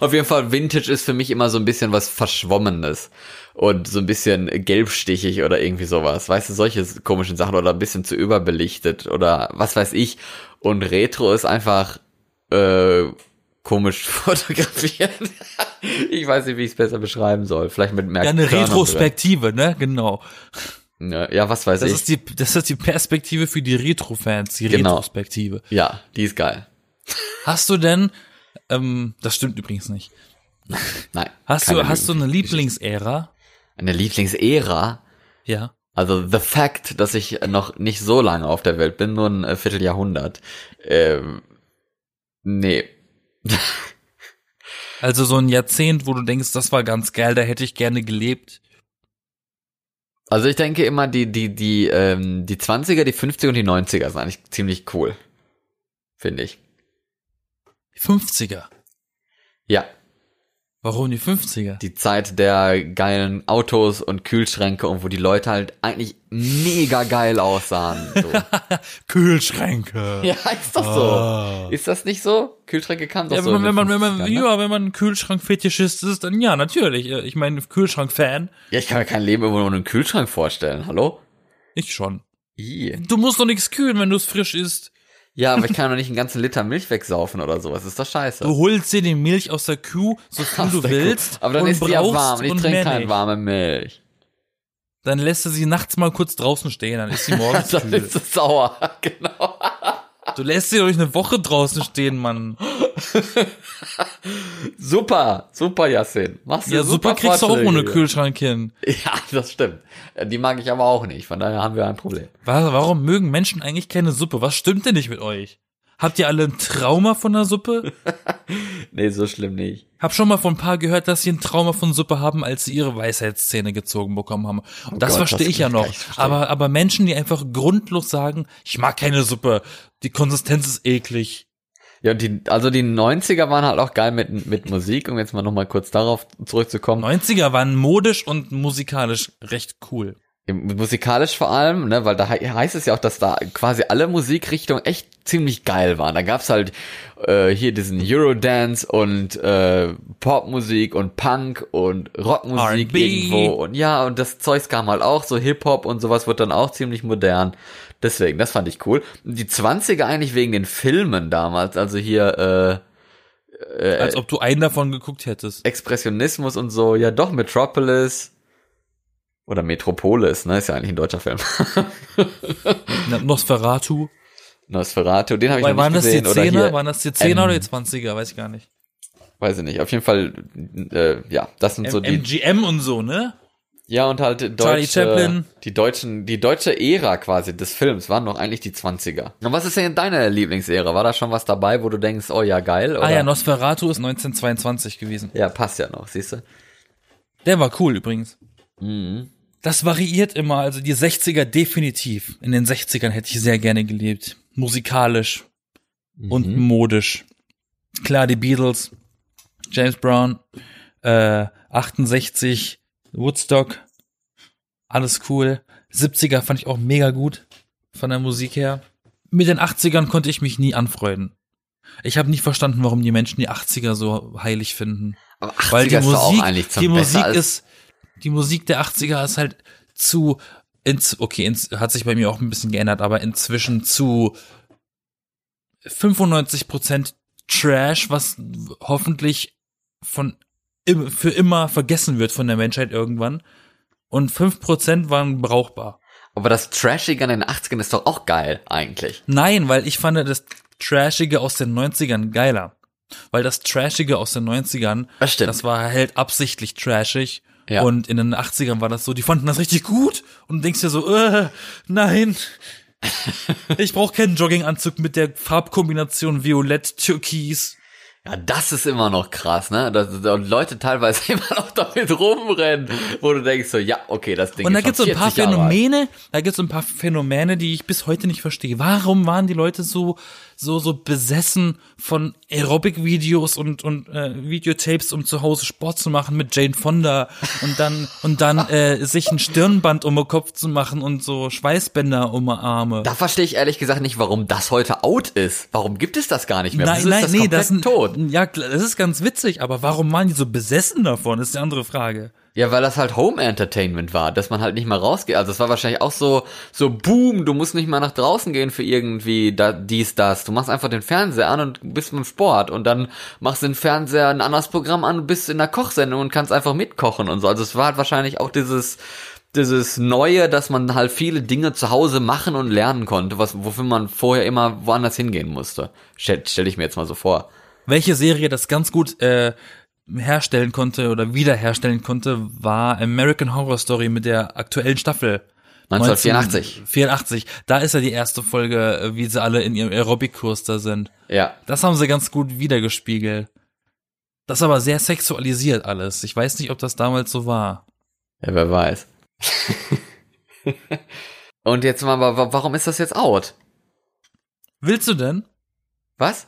Auf jeden Fall, Vintage ist für mich immer so ein bisschen was Verschwommenes. Und so ein bisschen gelbstichig oder irgendwie sowas. Weißt du, solche komischen Sachen oder ein bisschen zu überbelichtet oder was weiß ich. Und Retro ist einfach äh, komisch fotografiert. ich weiß nicht, wie ich es besser beschreiben soll. Vielleicht mit mehr Ja, eine Körnern Retrospektive, ne? Genau. Ja, was weiß Das ich. ist die, das ist die Perspektive für die Retro-Fans, die Genau. Retrospektive. ja, die ist geil. Hast du denn, ähm, das stimmt übrigens nicht. Nein. Hast du, hast du eine Lieblingsära? Eine Lieblingsära? Ja. Also the fact, dass ich noch nicht so lange auf der Welt bin, nur ein äh, Vierteljahrhundert. Ähm, nee. Also so ein Jahrzehnt, wo du denkst, das war ganz geil, da hätte ich gerne gelebt. Also ich denke immer, die, die, die, ähm, die 20er, die 50er und die 90er sind eigentlich ziemlich cool. Finde ich. 50er. Ja. Warum die 50er? Die Zeit der geilen Autos und Kühlschränke und wo die Leute halt eigentlich mega geil aussahen. So. Kühlschränke. ja, ist doch so. Ist das nicht so? Kühlschränke kann doch Ja, so. wenn man, wenn man, wenn man, 50ern, ne? ja, wenn man ein Kühlschrank-Fetischist ist, dann ja, natürlich. Ich meine, Kühlschrank-Fan. ja, ich kann mir kein Leben ohne einen Kühlschrank vorstellen. Hallo? Ich schon. Ih. Du musst doch nichts kühlen, wenn du es frisch isst. Ja, aber ich kann doch nicht einen ganzen Liter Milch wegsaufen oder sowas. Ist doch scheiße. Du holst dir die Milch aus der Kuh, so viel Aus du der Kuh. willst. Aber dann und ist die ja warm und ich trinke keine warme Milch. Dann lässt du sie nachts mal kurz draußen stehen, dann ist sie morgens Dann kühl. ist es sauer. genau. Du lässt sie doch nicht eine Woche draußen stehen, Mann. Super, super, Yassin. Machst du Ja, super kriegst du auch ohne. Kühlschrank hin. Ja, das stimmt. Die mag ich aber auch nicht. Von daher haben wir ein Problem. Wa- Warum mögen Menschen eigentlich keine Suppe? Was stimmt denn nicht mit euch? Habt ihr alle ein Trauma von der Suppe? Nee, so schlimm nicht. Hab schon mal von ein paar gehört, dass sie ein Trauma von Suppe haben, als sie ihre Weisheitszähne gezogen bekommen haben. Und das Gott, verstehe das ich ja noch. Aber, aber Menschen, die einfach grundlos sagen, ich mag keine Suppe, die Konsistenz ist eklig. Ja, die, also die 90er waren halt auch geil mit, mit Musik, um jetzt mal nochmal kurz darauf zurückzukommen. 90er waren modisch und musikalisch recht cool. Musikalisch vor allem, ne, weil da he- heißt es ja auch, dass da quasi alle Musikrichtungen echt ziemlich geil waren. Da gab's halt äh, hier diesen Eurodance und äh, Popmusik und Punk und Rockmusik irgendwo und ja, und das Zeugs kam halt auch, so Hip-Hop und sowas wird dann auch ziemlich modern. Deswegen, das fand ich cool. Die 20er eigentlich wegen den Filmen damals, also hier äh, Als ob du einen davon geguckt hättest. Expressionismus und so, ja doch, Metropolis oder Metropolis, ne, ist ja eigentlich ein deutscher Film. Nosferatu. Nosferatu, den habe ich noch waren nicht das die gesehen. oder Zehner? hier, Waren das die Zehner ähm, oder die Zwanziger? Weiß ich gar nicht. weiß ich nicht. Auf jeden Fall, äh, ja, das sind so die, MGM und so, ne? ja und halt deutsche, Charlie Chaplin. die deutschen, die deutsche Ära quasi des Films waren doch eigentlich die 20er. Und was ist denn deine Lieblingsära? War da schon was dabei, wo du denkst, oh ja, geil? Oder? Ah ja, Nosferatu ist 1922 gewesen. ja, passt ja noch, siehst du? Der war cool übrigens. Mhm. Das variiert immer, also die 60er definitiv. In den 60ern hätte ich sehr gerne gelebt. Musikalisch und Mhm. modisch. Klar, die Beatles, James Brown, äh, 68, Woodstock, alles cool. 70er fand ich auch mega gut von der Musik her. Mit den 80ern konnte ich mich nie anfreunden. Ich habe nicht verstanden, warum die Menschen die 80er so heilig finden. Aber 80er Weil die ist doch auch Musik, eigentlich zum die Musik ist, die Musik der 80er ist halt zu, ins, okay, ins, hat sich bei mir auch ein bisschen geändert, aber inzwischen zu 95% Trash, was hoffentlich von, für immer vergessen wird von der Menschheit irgendwann. Und 5% waren brauchbar. Aber das Trashige an den 80ern ist doch auch geil, eigentlich. Nein, weil ich fand das Trashige aus den 90ern geiler. Weil das Trashige aus den 90ern, Das das war halt absichtlich trashig. Ja. Und in den 80ern war das so, die fanden das richtig gut. Und du denkst dir so, äh, nein. ich brauche keinen Jogginganzug mit der Farbkombination Violett, Türkis. Ja, das ist immer noch krass, ne? Da Leute teilweise immer noch damit rumrennen, wo du denkst so, ja, okay, das Ding Und da ist gibt's so ein paar 40 Jahre alt. Phänomene, da gibt's so ein paar Phänomene, die ich bis heute nicht verstehe. Warum waren die Leute so so so besessen von Aerobic-Videos und und äh, Videotapes, um zu Hause Sport zu machen mit Jane Fonda und dann und dann äh, sich ein Stirnband um den Kopf zu machen und so Schweißbänder um die Arme. Da verstehe ich ehrlich gesagt nicht, warum das heute out ist. Warum gibt es das gar nicht mehr? nein, nein, das nee, das ist tot. Ja, das ist ganz witzig, aber warum waren die so besessen davon? Ist die andere Frage. Ja, weil das halt Home Entertainment war, dass man halt nicht mal rausgeht. Also es war wahrscheinlich auch so, so boom, du musst nicht mal nach draußen gehen für irgendwie da, dies, das. Du machst einfach den Fernseher an und bist beim Sport und dann machst du den Fernseher ein anderes Programm an und bist in der Kochsendung und kannst einfach mitkochen und so. Also es war halt wahrscheinlich auch dieses, dieses Neue, dass man halt viele Dinge zu Hause machen und lernen konnte, was, wofür man vorher immer woanders hingehen musste. Stell, stell ich mir jetzt mal so vor. Welche Serie das ganz gut äh, herstellen konnte oder wiederherstellen konnte, war American Horror Story mit der aktuellen Staffel. 1984. 84. Da ist ja die erste Folge, äh, wie sie alle in ihrem Aerobic-Kurs da sind. Ja. Das haben sie ganz gut wiedergespiegelt. Das ist aber sehr sexualisiert alles. Ich weiß nicht, ob das damals so war. Ja, wer weiß. Und jetzt mal, wa- warum ist das jetzt out? Willst du denn? Was?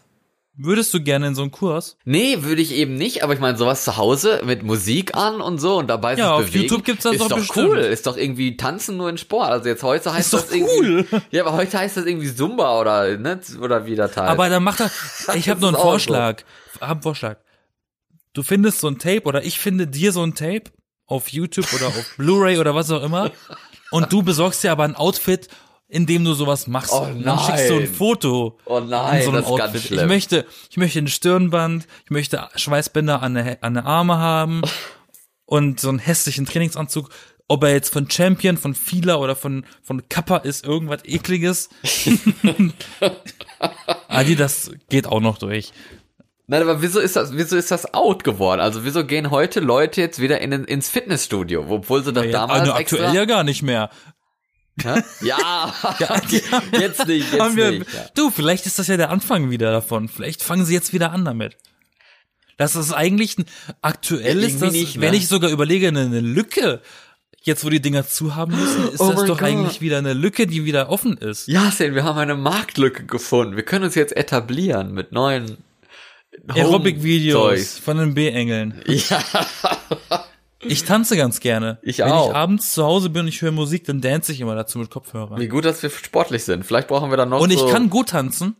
Würdest du gerne in so einen Kurs? Nee, würde ich eben nicht, aber ich meine, sowas zu Hause mit Musik an und so und dabei Ja, sich auf bewegen, YouTube gibt's das ist doch doch cool, ist doch irgendwie tanzen nur in Sport. Also jetzt heute heißt Ist doch das irgendwie cool. Ja, aber heute heißt das irgendwie Zumba oder ne, oder wie das heißt. Aber dann macht er, ich habe nur einen auch so. Vorschlag. Hab einen Vorschlag. Du findest so ein Tape oder ich finde dir so ein Tape auf YouTube oder auf Blu-ray oder was auch immer und du besorgst dir aber ein Outfit, in dem du sowas machst. Oh Und dann schickst du ein nein. Foto. Oh nein, in so einem das ist ganz Outfit. schlimm. Ich möchte, ich möchte ein Stirnband, ich möchte Schweißbänder an der, an der Arme haben und so einen hässlichen Trainingsanzug. Ob er jetzt von Champion, von Fila oder von, von Kappa ist, irgendwas ekliges. Adi, das geht auch noch durch. Nein, aber wieso ist das, wieso ist das out geworden? Also wieso gehen heute Leute jetzt wieder in, ins Fitnessstudio, obwohl sie doch damals also aktuell ja gar nicht mehr. Hä? Ja, jetzt nicht, jetzt wir, nicht. Ja. Du, vielleicht ist das ja der Anfang wieder davon. Vielleicht fangen sie jetzt wieder an damit. Das ist eigentlich ein, aktuell Ja, ist irgendwie das, nicht, ne? wenn ich sogar überlege, eine, eine Lücke. Jetzt, wo die Dinger zu haben müssen, ist Oh das doch Gott. eigentlich wieder eine Lücke, die wieder offen ist. Ja, Sen, wir haben eine Marktlücke gefunden. Wir können uns jetzt etablieren mit neuen Aerobic-Videos von den B-Engeln. Ja, Ich tanze ganz gerne. Ich Wenn auch. ich abends zu Hause bin und ich höre Musik, dann dance ich immer dazu mit Kopfhörern. wie gut, dass wir sportlich sind. Vielleicht brauchen wir dann noch Und so, ich kann gut tanzen.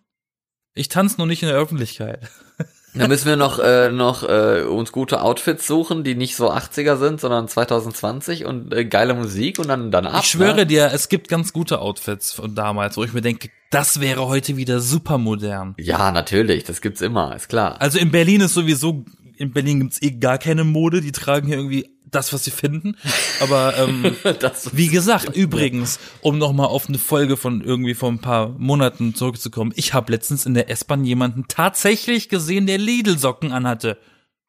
Ich tanze noch nicht in der Öffentlichkeit. Dann müssen wir noch, äh, noch äh, uns gute Outfits suchen, die nicht so 80er sind, sondern 2020 und äh, geile Musik und dann, dann ab. Ich schwöre ne? dir, es gibt ganz gute Outfits von damals, wo ich mir denke, das wäre heute wieder super modern. Ja, natürlich, das gibt's immer, ist klar. Also in Berlin ist sowieso, in Berlin gibt's eh gar keine Mode, die tragen hier irgendwie das, was sie finden. Aber ähm, Das, wie gesagt, übrigens, um nochmal auf eine Folge von irgendwie vor ein paar Monaten zurückzukommen, ich habe letztens in der S-Bahn jemanden tatsächlich gesehen, der Lidl-Socken anhatte.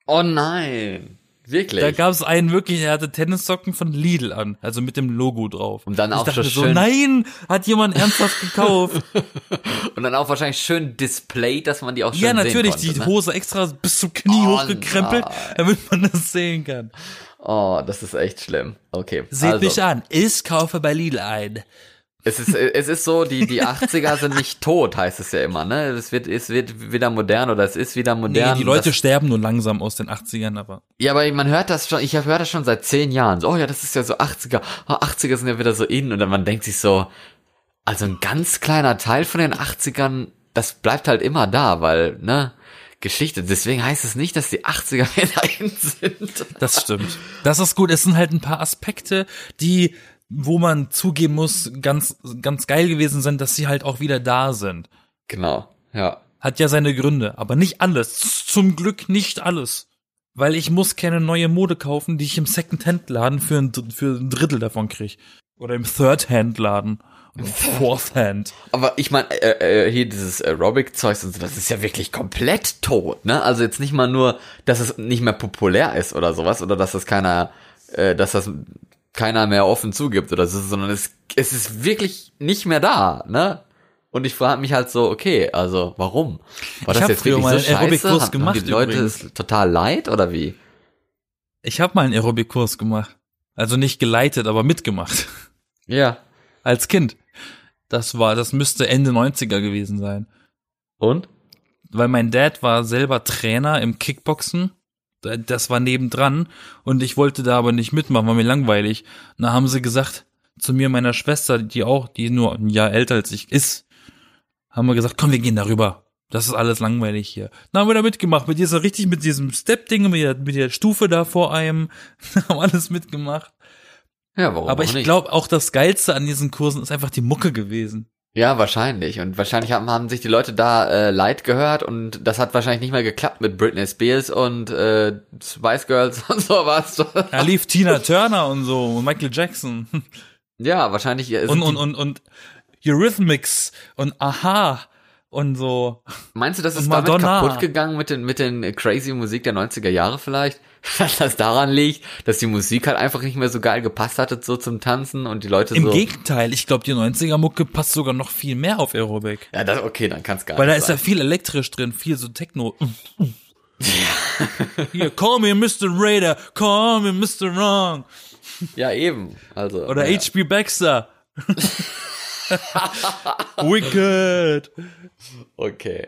oh nein, wirklich. Da gab es einen wirklich, der hatte Tennissocken von Lidl an, also mit dem Logo drauf. Und dann ich auch dachte so, schön- nein, hat jemand ernsthaft gekauft? und dann auch wahrscheinlich schön displayed, dass man die auch schön ja, natürlich, konnte, die ne? Hose extra bis zum Knie Oh, hochgekrempelt, nein. damit man das sehen kann. Oh, das ist echt schlimm. Okay. Seht also, mich an, ich kaufe bei Lidl ein. Es ist, es ist so, die, die 80er sind nicht tot, heißt es ja immer, ne? Es wird, es wird wieder modern oder es ist wieder Nee, modern. die Leute das, sterben nur langsam aus den 80ern, aber ja, aber man hört das schon, ich höre das schon seit zehn Jahren. So, oh ja, das ist ja so 80er. Oh, 80er sind ja wieder so in. Und dann man denkt sich so, also ein ganz kleiner Teil von den 80ern, das bleibt halt immer da, weil, ne? Geschichte. Deswegen heißt es nicht, dass die 80er wieder in sind. das stimmt. Das ist gut, es sind halt ein paar Aspekte, die, wo man zugeben muss, ganz, ganz geil gewesen sind, dass sie halt auch wieder da sind. Genau, ja. Hat ja seine Gründe, aber nicht alles. Zum Glück nicht alles. Weil ich muss keine neue Mode kaufen, die ich im Second-Hand-Laden für ein, für ein Drittel davon krieg. Oder im Third-Hand-Laden. Oder im Fourth-Hand. Aber ich meine, äh, äh, hier dieses Aerobic-Zeugs und so, das ist ja wirklich komplett tot, ne? Also jetzt nicht mal nur, dass es nicht mehr populär ist oder sowas, oder dass das keiner, äh, dass das keiner mehr offen zugibt oder so, sondern es, es ist wirklich nicht mehr da, ne? Und ich frage mich halt so, okay, also warum? War Ich das hab jetzt wirklich mal so einen scheiße? Haben- haben gemacht die Leute übrigens. es total leid oder wie? Ich habe mal einen Aerobic-Kurs gemacht. Also nicht geleitet, aber mitgemacht. Ja. Als Kind. Das war, das müsste Ende 90er gewesen sein. Und? Weil mein Dad war selber Trainer im Kickboxen. Das war nebendran. Und ich wollte da aber nicht mitmachen, war mir langweilig. Und da haben sie gesagt, zu mir, und meiner Schwester, die auch, die nur ein Jahr älter als ich ist, haben wir gesagt, komm, wir gehen darüber. Das ist alles langweilig hier. Dann haben wir da mitgemacht, mit dieser, richtig mit diesem Step-Ding, mit der, mit der Stufe da vor einem, haben alles mitgemacht. Ja, warum Aber ich glaube, auch das Geilste an diesen Kursen ist einfach die Mucke gewesen. Ja, wahrscheinlich. Und wahrscheinlich haben, haben sich die Leute da äh, leid gehört und das hat wahrscheinlich nicht mehr geklappt mit Britney Spears und äh, Spice Girls und sowas. Da lief Tina Turner und so, und Michael Jackson. ja, wahrscheinlich. Und, und, und, und Eurythmics und Aha und so. meinst du, das ist und damit Madonna. kaputt gegangen mit den, mit den crazy Musik der 90er Jahre vielleicht? Dass das daran liegt, dass die Musik halt einfach nicht mehr so geil gepasst hatte so zum Tanzen und die Leute Im so. Gegenteil, ich glaube, die 90er-Mucke passt sogar noch viel mehr auf Aerobic. Ja, das, okay, dann kann's gar Weil da nicht ist ja sein. viel elektrisch drin, viel so Techno. Hier, call me Mr. Raider, call me Mr. Wrong. Ja, eben. Also. Oder ja. H.P. Baxter. Wicked. Okay.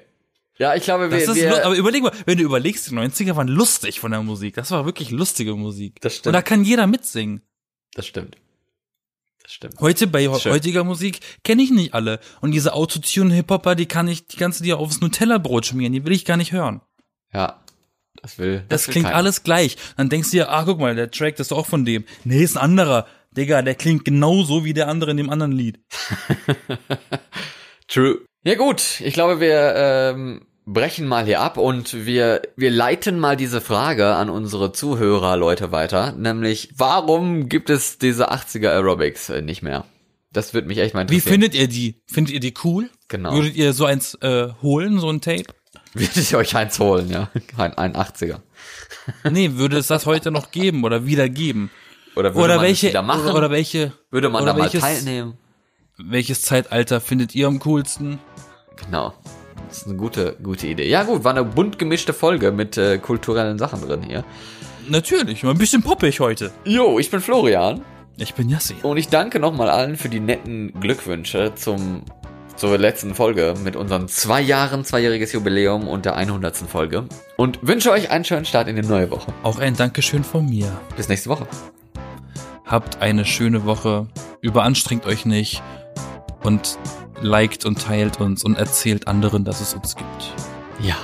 Ja, ich glaube, wir, Das ist, wir aber überleg mal, wenn du überlegst, die 90er waren lustig von der Musik. Das war wirklich lustige Musik. Das stimmt. Und da kann jeder mitsingen. das stimmt. Das stimmt. Heute bei Schön. heutiger Musik kenne ich nicht alle. Und diese Autotune-Hip-Hopper, die kann ich, die kannst du dir aufs Nutella-Brot schmieren. Die will ich gar nicht hören. Ja. Das will. Das, will klingt keiner. alles gleich. Dann denkst du dir, ah, guck mal, der Track, das ist auch von dem. Nee, ist ein anderer. Digga, der klingt genauso wie der andere in dem anderen Lied. True. Ja gut, ich glaube, wir ähm, brechen mal hier ab und wir, wir leiten mal diese Frage an unsere Zuhörer, Leute, weiter. Nämlich, warum gibt es diese 80er Aerobics äh, nicht mehr? Das würde mich echt mal Wie interessieren. findet ihr die? Findet ihr die cool? Genau. Würdet ihr so eins äh, holen, so ein Tape? Würde ich euch eins holen, ja. Ein, ein 80er. Nee, würde es das heute noch geben oder wieder geben? Oder würde Oder man welche, es wieder machen? oder welche, würde man da mal welches- teilnehmen? welches Zeitalter findet ihr am coolsten? Genau. Das ist eine gute, gute Idee. Ja gut, war eine bunt gemischte Folge mit äh, kulturellen Sachen drin hier. Natürlich, mal ein bisschen poppig heute. Jo, ich bin Florian. Ich bin Yassi. Und ich danke nochmal allen für die netten Glückwünsche zum, zur letzten Folge mit unseren zwei Jahren, zweijähriges Jubiläum und der 100. Folge. Und wünsche euch einen schönen Start in die neue Woche. Auch ein Dankeschön von mir. Bis nächste Woche. Habt eine schöne Woche. Überanstrengt euch nicht. Und liked und teilt uns und erzählt anderen, dass es uns gibt. Ja.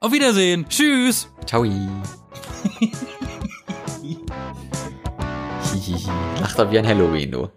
Auf Wiedersehen. Tschüss. Ciao. Lacht er wie ein Halloween, du.